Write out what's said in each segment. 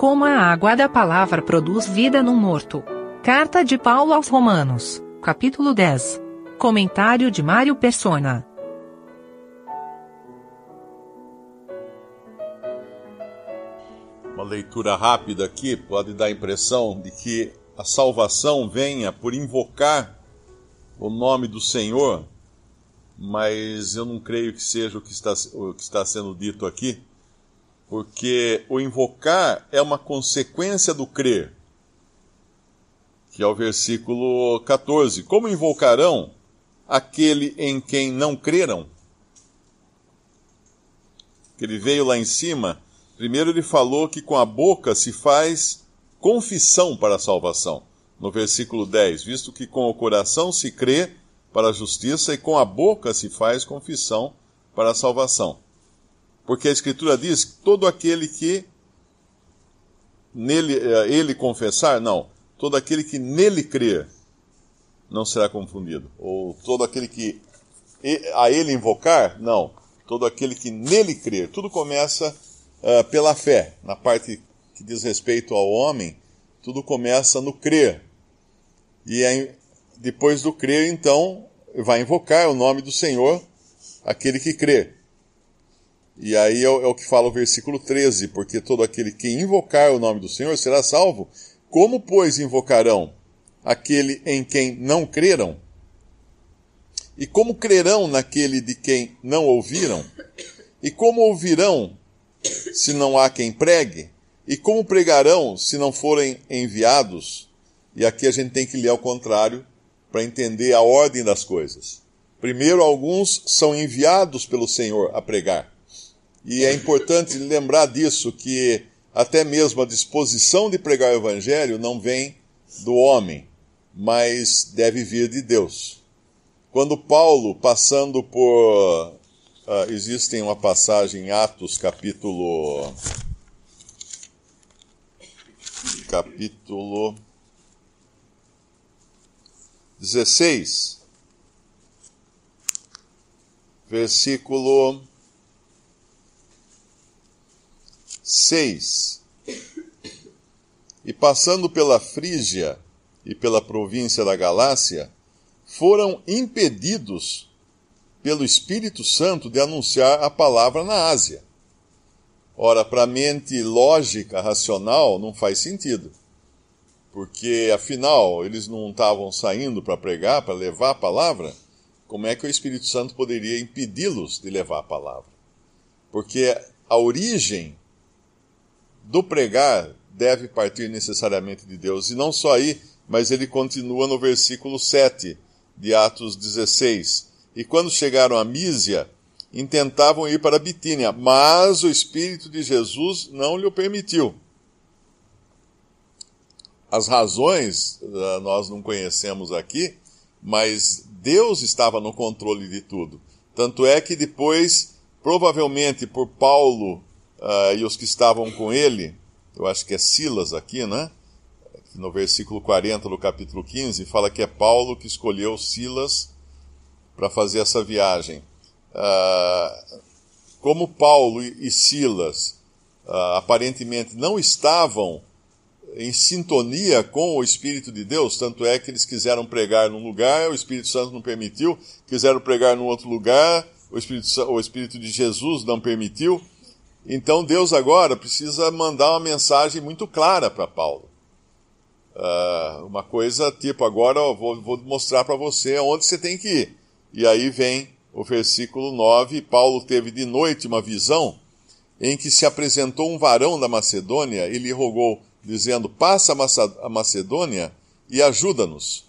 Como a água da palavra produz vida no morto. Carta de Paulo aos Romanos, capítulo 10. Comentário de Mário Persona. Uma leitura rápida aqui pode dar a impressão de que a salvação venha por invocar o nome do Senhor, mas eu não creio que seja o que está, o que está sendo dito aqui, porque o invocar é uma consequência do crer, que é o versículo 14. Como invocarão aquele em quem não creram? Que ele veio lá em cima, primeiro ele falou que com a boca se faz confissão para a salvação no versículo 10, visto que com o coração se crê para a justiça e com a boca se faz confissão para a salvação. Porque a Escritura diz que todo aquele que nele, eh, ele confessar, não, todo aquele que nele crer não será confundido. Ou todo aquele que a ele invocar, não, todo aquele que nele crer. Tudo começa uh, pela fé. Na parte que diz respeito ao homem, tudo começa no crer. E depois do crer, então, vai invocar o nome do Senhor, aquele que crê. E aí é o, é o que fala o versículo 13: Porque todo aquele que invocar o nome do Senhor será salvo. Como, pois, invocarão aquele em quem não creram? E como crerão naquele de quem não ouviram? E como ouvirão se não há quem pregue? E como pregarão se não forem enviados? E aqui a gente tem que ler ao contrário para entender a ordem das coisas. Primeiro, alguns são enviados pelo Senhor a pregar. E é importante lembrar disso, que até mesmo a disposição de pregar o Evangelho não vem do homem, mas deve vir de Deus. Quando Paulo, passando por. Uh, existem uma passagem em Atos, capítulo. Capítulo 16, versículo 6. E passando pela Frígia e pela província da Galácia, foram impedidos pelo Espírito Santo de anunciar a palavra na Ásia. Ora, para a mente lógica, racional, não faz sentido porque afinal eles não estavam saindo para pregar, para levar a palavra, como é que o Espírito Santo poderia impedi-los de levar a palavra? Porque a origem do pregar deve partir necessariamente de Deus, e não só aí, mas ele continua no versículo 7 de Atos 16. E quando chegaram a Mísia, intentavam ir para Bitínia, mas o Espírito de Jesus não lhe permitiu. As razões uh, nós não conhecemos aqui, mas Deus estava no controle de tudo. Tanto é que depois, provavelmente por Paulo uh, e os que estavam com ele, eu acho que é Silas aqui, né? No versículo 40 do capítulo 15, fala que é Paulo que escolheu Silas para fazer essa viagem. Uh, como Paulo e Silas uh, aparentemente não estavam em sintonia com o Espírito de Deus, tanto é que eles quiseram pregar num lugar, o Espírito Santo não permitiu, quiseram pregar num outro lugar, o Espírito, o Espírito de Jesus não permitiu. Então Deus agora precisa mandar uma mensagem muito clara para Paulo. Uh, uma coisa tipo, agora eu vou, vou mostrar para você onde você tem que ir. E aí vem o versículo 9: Paulo teve de noite uma visão em que se apresentou um varão da Macedônia e lhe rogou dizendo: Passa a Macedônia e ajuda-nos.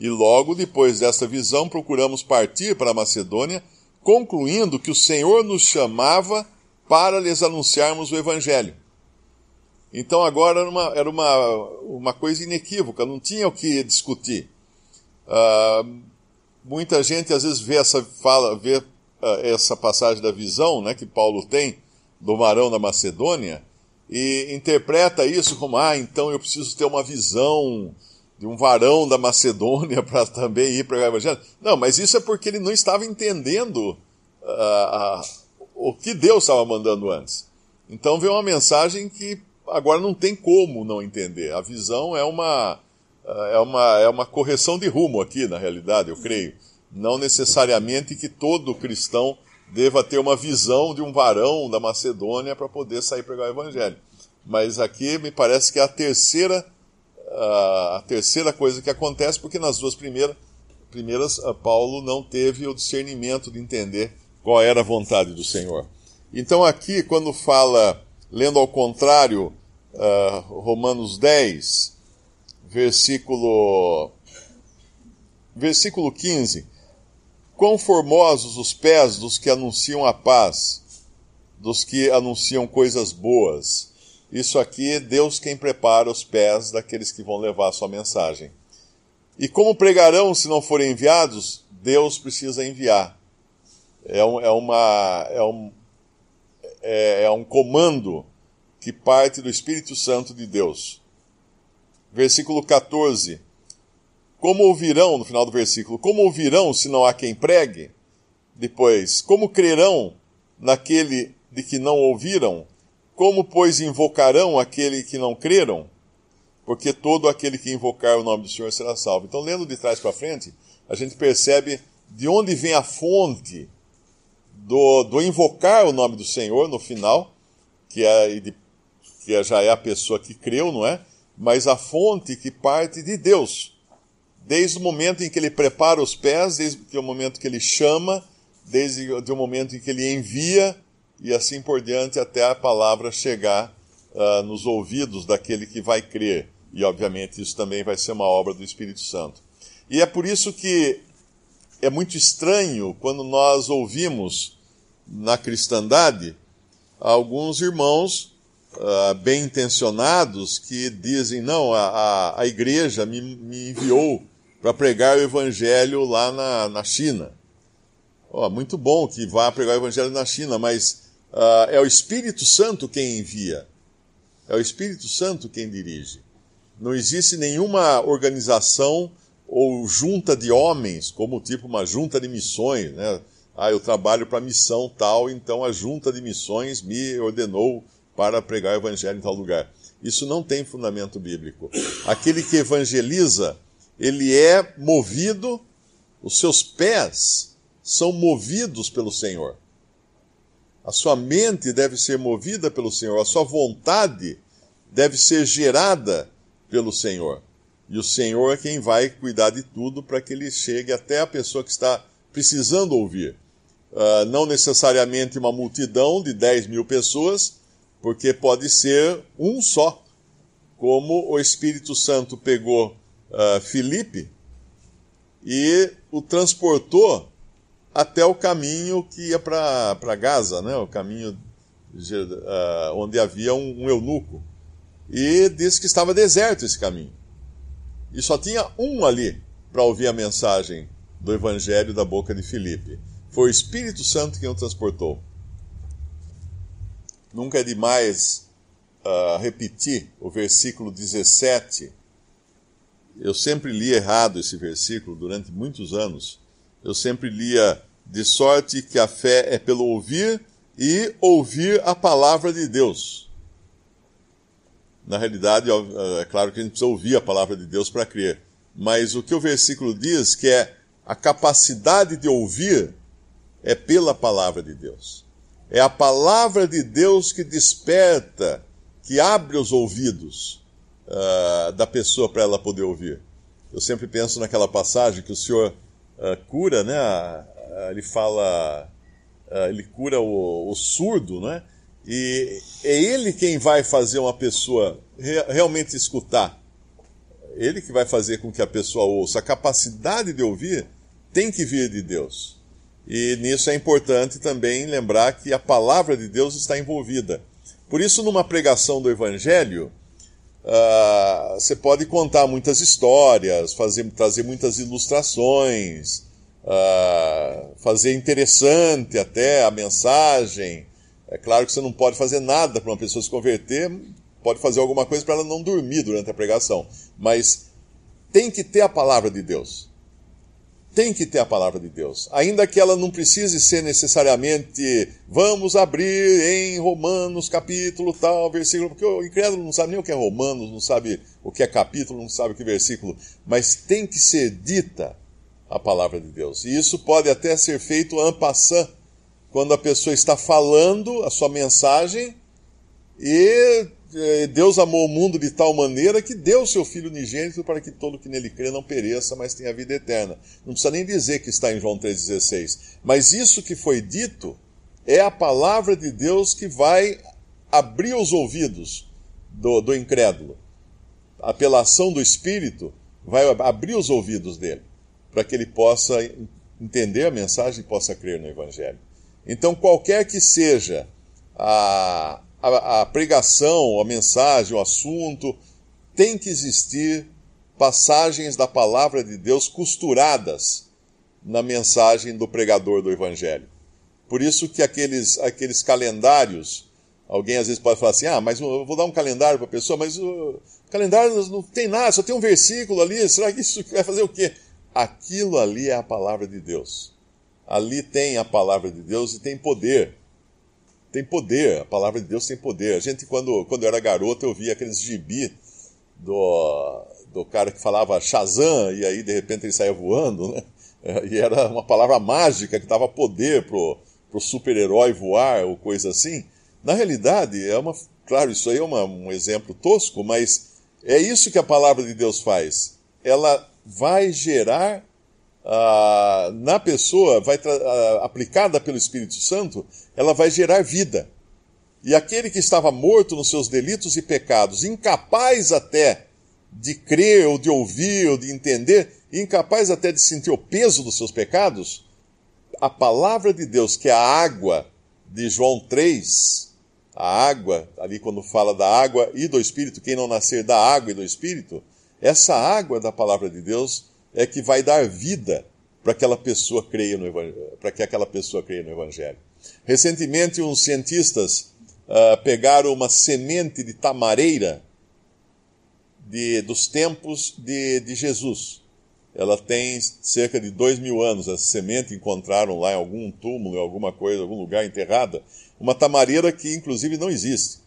E logo depois desta visão, procuramos partir para a Macedônia, concluindo que o Senhor nos chamava para lhes anunciarmos o Evangelho. Então agora era uma, era uma, uma coisa inequívoca, não tinha o que discutir. Uh, muita gente às vezes vê essa, fala, vê, uh, essa passagem da visão né, que Paulo tem do varão da Macedônia e interpreta isso como: ah, então eu preciso ter uma visão de um varão da Macedônia para também ir para o Evangelho. Não, mas isso é porque ele não estava entendendo uh, uh, o que Deus estava mandando antes. Então veio uma mensagem que agora não tem como não entender. A visão é uma, é uma, é uma correção de rumo aqui, na realidade, eu creio. Não necessariamente que todo cristão deva ter uma visão de um varão da Macedônia para poder sair pregar o evangelho. Mas aqui me parece que é a terceira, a terceira coisa que acontece, porque nas duas primeiras, primeiras Paulo não teve o discernimento de entender qual era a vontade do Senhor. Então aqui, quando fala, lendo ao contrário, uh, Romanos 10, versículo, versículo 15, quão formosos os pés dos que anunciam a paz, dos que anunciam coisas boas. Isso aqui é Deus quem prepara os pés daqueles que vão levar a sua mensagem. E como pregarão se não forem enviados? Deus precisa enviar. É, um, é, uma, é, um, é, é um comando que parte do Espírito Santo de Deus. Versículo 14. Como ouvirão, no final do versículo, como ouvirão se não há quem pregue? Depois, como crerão naquele de que não ouviram? Como, pois, invocarão aquele que não creram? Porque todo aquele que invocar o nome do Senhor será salvo. Então, lendo de trás para frente, a gente percebe de onde vem a fonte do, do invocar o nome do Senhor no final, que, é, que é, já é a pessoa que creu, não é? Mas a fonte que parte de Deus. Desde o momento em que ele prepara os pés, desde o momento que ele chama, desde o momento em que ele envia, e assim por diante, até a palavra chegar uh, nos ouvidos daquele que vai crer. E, obviamente, isso também vai ser uma obra do Espírito Santo. E é por isso que é muito estranho quando nós ouvimos na cristandade alguns irmãos uh, bem intencionados que dizem: não, a, a, a igreja me, me enviou para pregar o evangelho lá na, na China. Oh, muito bom que vá pregar o evangelho na China, mas uh, é o Espírito Santo quem envia. É o Espírito Santo quem dirige. Não existe nenhuma organização ou junta de homens, como tipo uma junta de missões, né? Ah, eu trabalho para missão tal, então a junta de missões me ordenou para pregar o evangelho em tal lugar. Isso não tem fundamento bíblico. Aquele que evangeliza, ele é movido, os seus pés são movidos pelo Senhor. A sua mente deve ser movida pelo Senhor, a sua vontade deve ser gerada pelo Senhor. E o Senhor é quem vai cuidar de tudo para que ele chegue até a pessoa que está precisando ouvir. Uh, não necessariamente uma multidão de 10 mil pessoas, porque pode ser um só, como o Espírito Santo pegou uh, Filipe e o transportou até o caminho que ia para Gaza, né? o caminho uh, onde havia um, um eunuco. E disse que estava deserto esse caminho. E só tinha um ali para ouvir a mensagem do Evangelho da boca de Filipe. Foi o Espírito Santo quem o transportou. Nunca é demais uh, repetir o versículo 17. Eu sempre li errado esse versículo durante muitos anos. Eu sempre lia de sorte que a fé é pelo ouvir e ouvir a palavra de Deus. Na realidade, é claro que a gente precisa ouvir a palavra de Deus para crer. Mas o que o versículo diz que é a capacidade de ouvir é pela palavra de Deus. É a palavra de Deus que desperta, que abre os ouvidos uh, da pessoa para ela poder ouvir. Eu sempre penso naquela passagem que o Senhor uh, cura, né? Uh, ele fala, ele cura o, o, surdo, né? E é ele quem vai fazer uma pessoa re realmente escutar. Ele que vai fazer com que a pessoa ouça. A capacidade de ouvir tem que vir de Deus. E nisso é importante também lembrar que a palavra de Deus está envolvida. Por isso, numa pregação do Evangelho, uh, você pode contar muitas histórias, fazer, trazer muitas ilustrações, uh, fazer interessante até a mensagem. É claro que você não pode fazer nada para uma pessoa se converter, pode fazer alguma coisa para ela não dormir durante a pregação, mas tem que ter a palavra de Deus tem que ter a palavra de Deus. Ainda que ela não precise ser necessariamente, vamos abrir em Romanos capítulo tal, versículo, porque o incrédulo não sabe nem o que é Romanos, não sabe o que é capítulo, não sabe o que é versículo, mas tem que ser dita a palavra de Deus. E isso pode até ser feito en passant, quando a pessoa está falando a sua mensagem e Deus amou o mundo de tal maneira que deu o seu Filho unigênito para que todo que nele crê não pereça, mas tenha vida eterna. Não precisa nem dizer que está em João 3,16. Mas isso que foi dito é a palavra de Deus que vai abrir os ouvidos do, do incrédulo. A apelação do Espírito vai abrir os ouvidos dele, para que ele possa entender a mensagem e possa crer no Evangelho. Então, qualquer que seja a, a, a pregação, a mensagem, o assunto, tem que existir passagens da palavra de Deus costuradas na mensagem do pregador do Evangelho. Por isso que aqueles, aqueles calendários, alguém às vezes pode falar assim, ah, mas eu vou dar um calendário para a pessoa, mas o calendário não tem nada, só tem um versículo ali, será que isso vai fazer o quê? Aquilo ali é a palavra de Deus. Ali tem a palavra de Deus e tem poder tem poder, a palavra de Deus tem poder. A gente, quando, quando eu era garoto, eu via aqueles gibi do, do cara que falava Shazam, e aí de repente ele saía voando, né? E era uma palavra mágica que dava poder pro, pro super-herói voar ou coisa assim. Na realidade, é uma. Claro, isso aí é uma, um exemplo tosco, mas é isso que a palavra de Deus faz. Ela vai gerar na pessoa, vai aplicada pelo Espírito Santo, ela vai gerar vida. E aquele que estava morto nos seus delitos e pecados, incapaz até de crer ou de ouvir ou de entender, incapaz até de sentir o peso dos seus pecados, a palavra de Deus, que é a água de João 3, a água, ali quando fala da água e do Espírito, quem não nascer da água e do Espírito, essa água da palavra de Deus é que vai dar vida para aquela pessoa creia no para que aquela pessoa creia no evangelho. Recentemente uns cientistas uh, pegaram uma semente de tamareira de, dos tempos de, de Jesus. Ela tem cerca de dois mil anos. Essa semente encontraram lá em algum túmulo, em alguma coisa, algum lugar enterrada. Uma tamareira que inclusive não existe.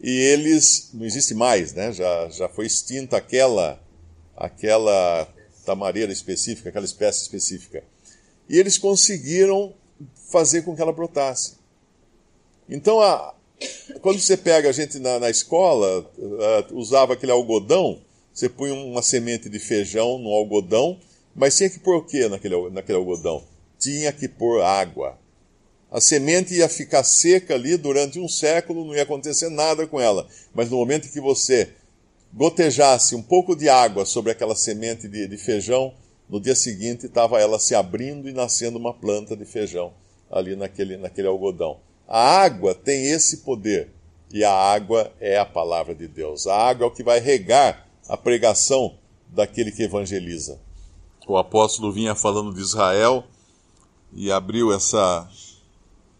E eles não existe mais, né? Já, já foi extinta aquela aquela tamareira específica, aquela espécie específica. E eles conseguiram fazer com que ela brotasse. Então, a, quando você pega a gente na, na escola, uh, usava aquele algodão, você punha uma semente de feijão no algodão, mas tinha que pôr o que naquele, naquele algodão? Tinha que pôr água. A semente ia ficar seca ali durante um século, não ia acontecer nada com ela. Mas no momento que você gotejasse um pouco de água sobre aquela semente de, de feijão, no dia seguinte estava ela se abrindo e nascendo uma planta de feijão ali naquele, naquele algodão. A água tem esse poder e a água é a palavra de Deus. A água é o que vai regar a pregação daquele que evangeliza. O apóstolo vinha falando de Israel e abriu essa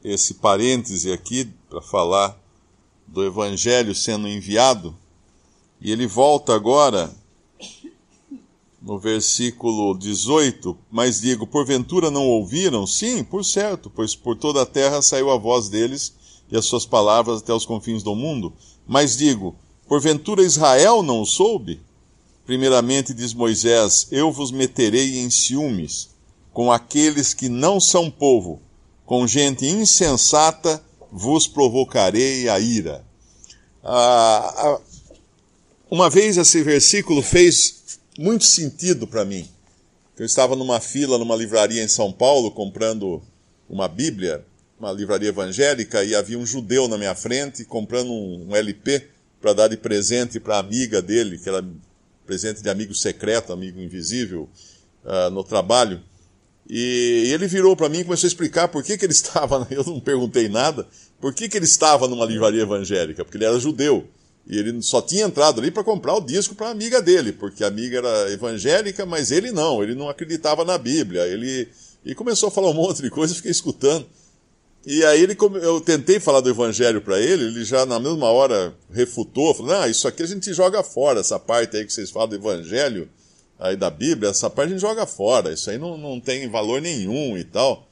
esse parêntese aqui para falar do evangelho sendo enviado e ele volta agora no versículo 18, mas digo, porventura não ouviram? Sim, por certo, pois por toda a terra saiu a voz deles e as suas palavras até os confins do mundo. Mas digo, porventura Israel não soube? Primeiramente diz Moisés, eu vos meterei em ciúmes com aqueles que não são povo, com gente insensata vos provocarei a ira. Ah, uma vez esse versículo fez muito sentido para mim. Eu estava numa fila numa livraria em São Paulo comprando uma Bíblia, uma livraria evangélica, e havia um judeu na minha frente comprando um, LP para dar de presente para a amiga dele, que era presente de amigo secreto, amigo invisível, uh, no trabalho. E ele virou para mim e começou a explicar por que, que ele estava, eu não perguntei nada, por que, que ele estava numa livraria evangélica, porque ele era judeu. E ele só tinha entrado ali para comprar o disco para a amiga dele, porque a amiga era evangélica, mas ele não, ele não acreditava na Bíblia. Ele e começou a falar um monte de coisa, eu fiquei escutando. E aí ele, eu tentei falar do evangelho para ele, ele já na mesma hora refutou, falou: "Não, isso aqui a gente joga fora, essa parte aí que vocês falam do evangelho, aí da Bíblia, essa parte a gente joga fora, isso aí não, não tem valor nenhum e tal.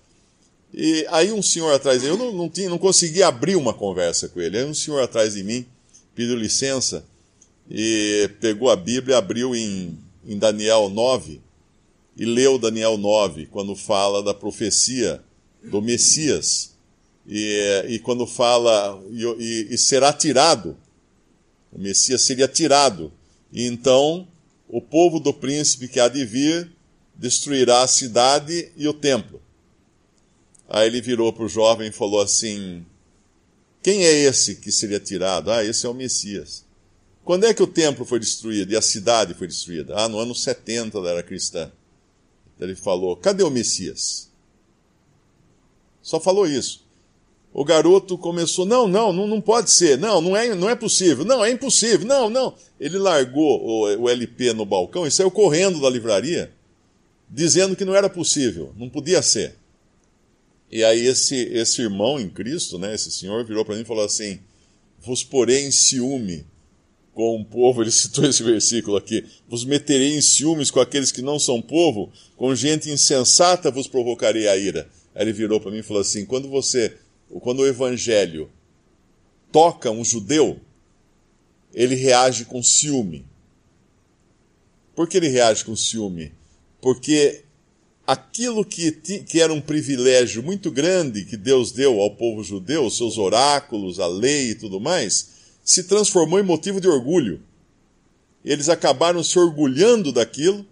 E aí um senhor atrás eu não, não, tinha, não consegui abrir uma conversa com ele, aí um senhor atrás de mim pediu licença e pegou a Bíblia, abriu em, em Daniel 9 e leu Daniel 9, quando fala da profecia do Messias. E, e quando fala, e, e, será tirado, o Messias seria tirado. E então o povo do príncipe que há de vir destruirá a cidade e o templo. Aí ele virou para o jovem e falou assim: Quem é esse que seria tirado? Ah, esse é o Messias. Quando é que o templo foi destruído e a cidade foi destruída? Ah, no ano 70 da era cristã. Ele falou: Cadê o Messias? Só falou isso. O garoto começou: Não, não, não, não pode ser. Não, não é, não é possível. Não, é impossível. Não, não. Ele largou o, o LP no balcão e saiu correndo da livraria, dizendo que não era possível, não podia ser. E aí esse, esse irmão em Cristo, né, esse senhor, virou para mim e falou assim: Vos porei em ciúme com o povo, ele citou esse versículo aqui: Vos meterei em ciúmes com aqueles que não são povo, com gente insensata vos provocarei a ira. Aí ele virou para mim e falou assim: Quando você, quando o evangelho toca um judeu, ele reage com ciúme. Por que ele reage com ciúme? Porque aquilo que, que era um privilégio muito grande que Deus deu ao povo judeu, seus oráculos, a lei e tudo mais, se transformou em motivo de orgulho. Eles acabaram se orgulhando daquilo,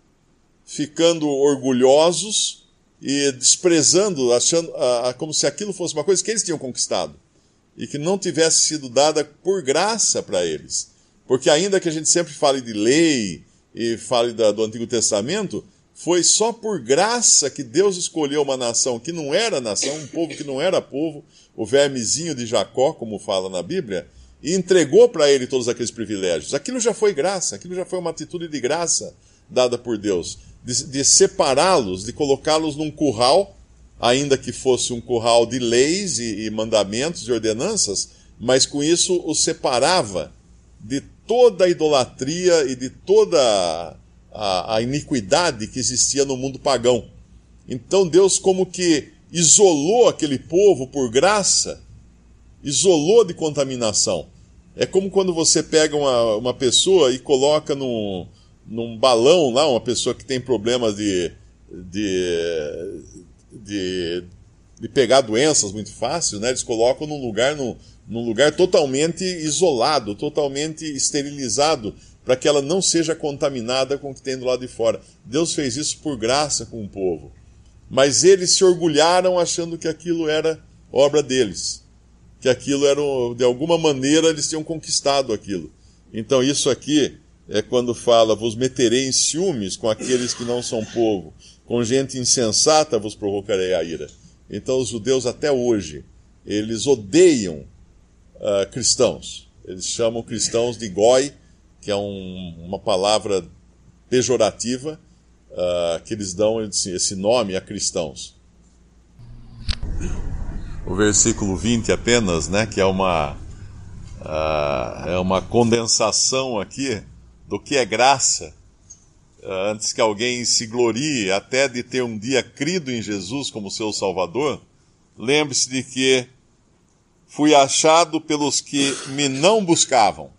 ficando orgulhosos e desprezando, achando a, a, como se aquilo fosse uma coisa que eles tinham conquistado e que não tivesse sido dada por graça para eles. Porque ainda que a gente sempre fale de lei e fale da, do Antigo Testamento, foi só por graça que Deus escolheu uma nação que não era nação, um povo que não era povo, o vermezinho de Jacó, como fala na Bíblia, e entregou para ele todos aqueles privilégios. Aquilo já foi graça, aquilo já foi uma atitude de graça dada por Deus, de, de separá-los, de colocá-los num curral, ainda que fosse um curral de leis e, e mandamentos e ordenanças, mas com isso os separava de toda a idolatria e de toda a, a iniquidade que existia no mundo pagão. Então Deus, como que isolou aquele povo por graça, isolou de contaminação. É como quando você pega uma, uma pessoa e coloca num, num balão lá, uma pessoa que tem problemas de, de, de, de pegar doenças muito fácil, né? eles colocam num lugar, num, num lugar totalmente isolado, totalmente esterilizado, para que ela não seja contaminada com o que tem do lado de fora. Deus fez isso por graça com o povo. Mas eles se orgulharam achando que aquilo era obra deles. Que aquilo era, de alguma maneira, eles tinham conquistado aquilo. Então, isso aqui é quando fala: Vos meterei em ciúmes com aqueles que não são povo, com gente insensata vos provocarei a ira. Então, os judeus, até hoje, eles odeiam uh, cristãos. Eles chamam cristãos de goi que é um, uma palavra pejorativa uh, que eles dão esse nome a cristãos. O versículo 20 apenas, né, que é uma, uh, é uma condensação aqui do que é graça. Uh, antes que alguém se glorie até de ter um dia crido em Jesus como seu Salvador, lembre-se de que fui achado pelos que me não buscavam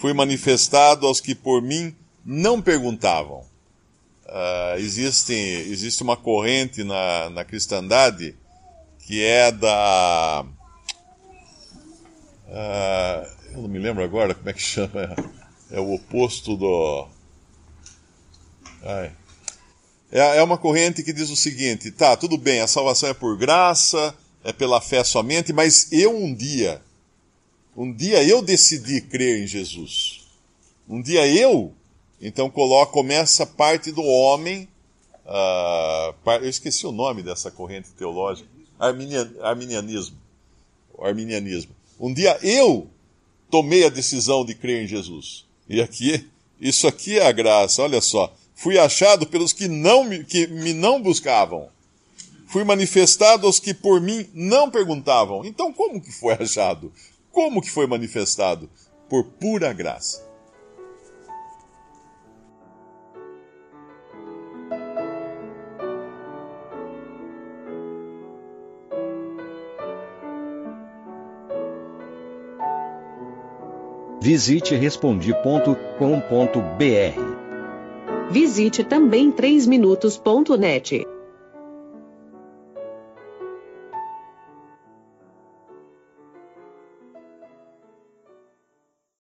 fui manifestado aos que por mim não perguntavam. Uh, existe, existe uma corrente na, na cristandade que é da. Uh, eu não me lembro agora como é que chama. É o oposto do. Ai. É, é uma corrente que diz o seguinte: tá, tudo bem, a salvação é por graça, é pela fé somente, mas eu um dia um dia eu decidi crer em Jesus. Um dia eu, então coloca, começa parte do homem. Uh, eu esqueci o nome dessa corrente teológica. Arminian, arminianismo. arminianismo. Um dia eu tomei a decisão de crer em Jesus. E aqui, isso aqui é a graça, olha só. Fui achado pelos que, não me, que me não buscavam. Fui manifestado aos que por mim não perguntavam. Então, como que foi achado? Como que foi manifestado? Por pura graça. Visite respondi.com.br. Visite também 3minutos.net.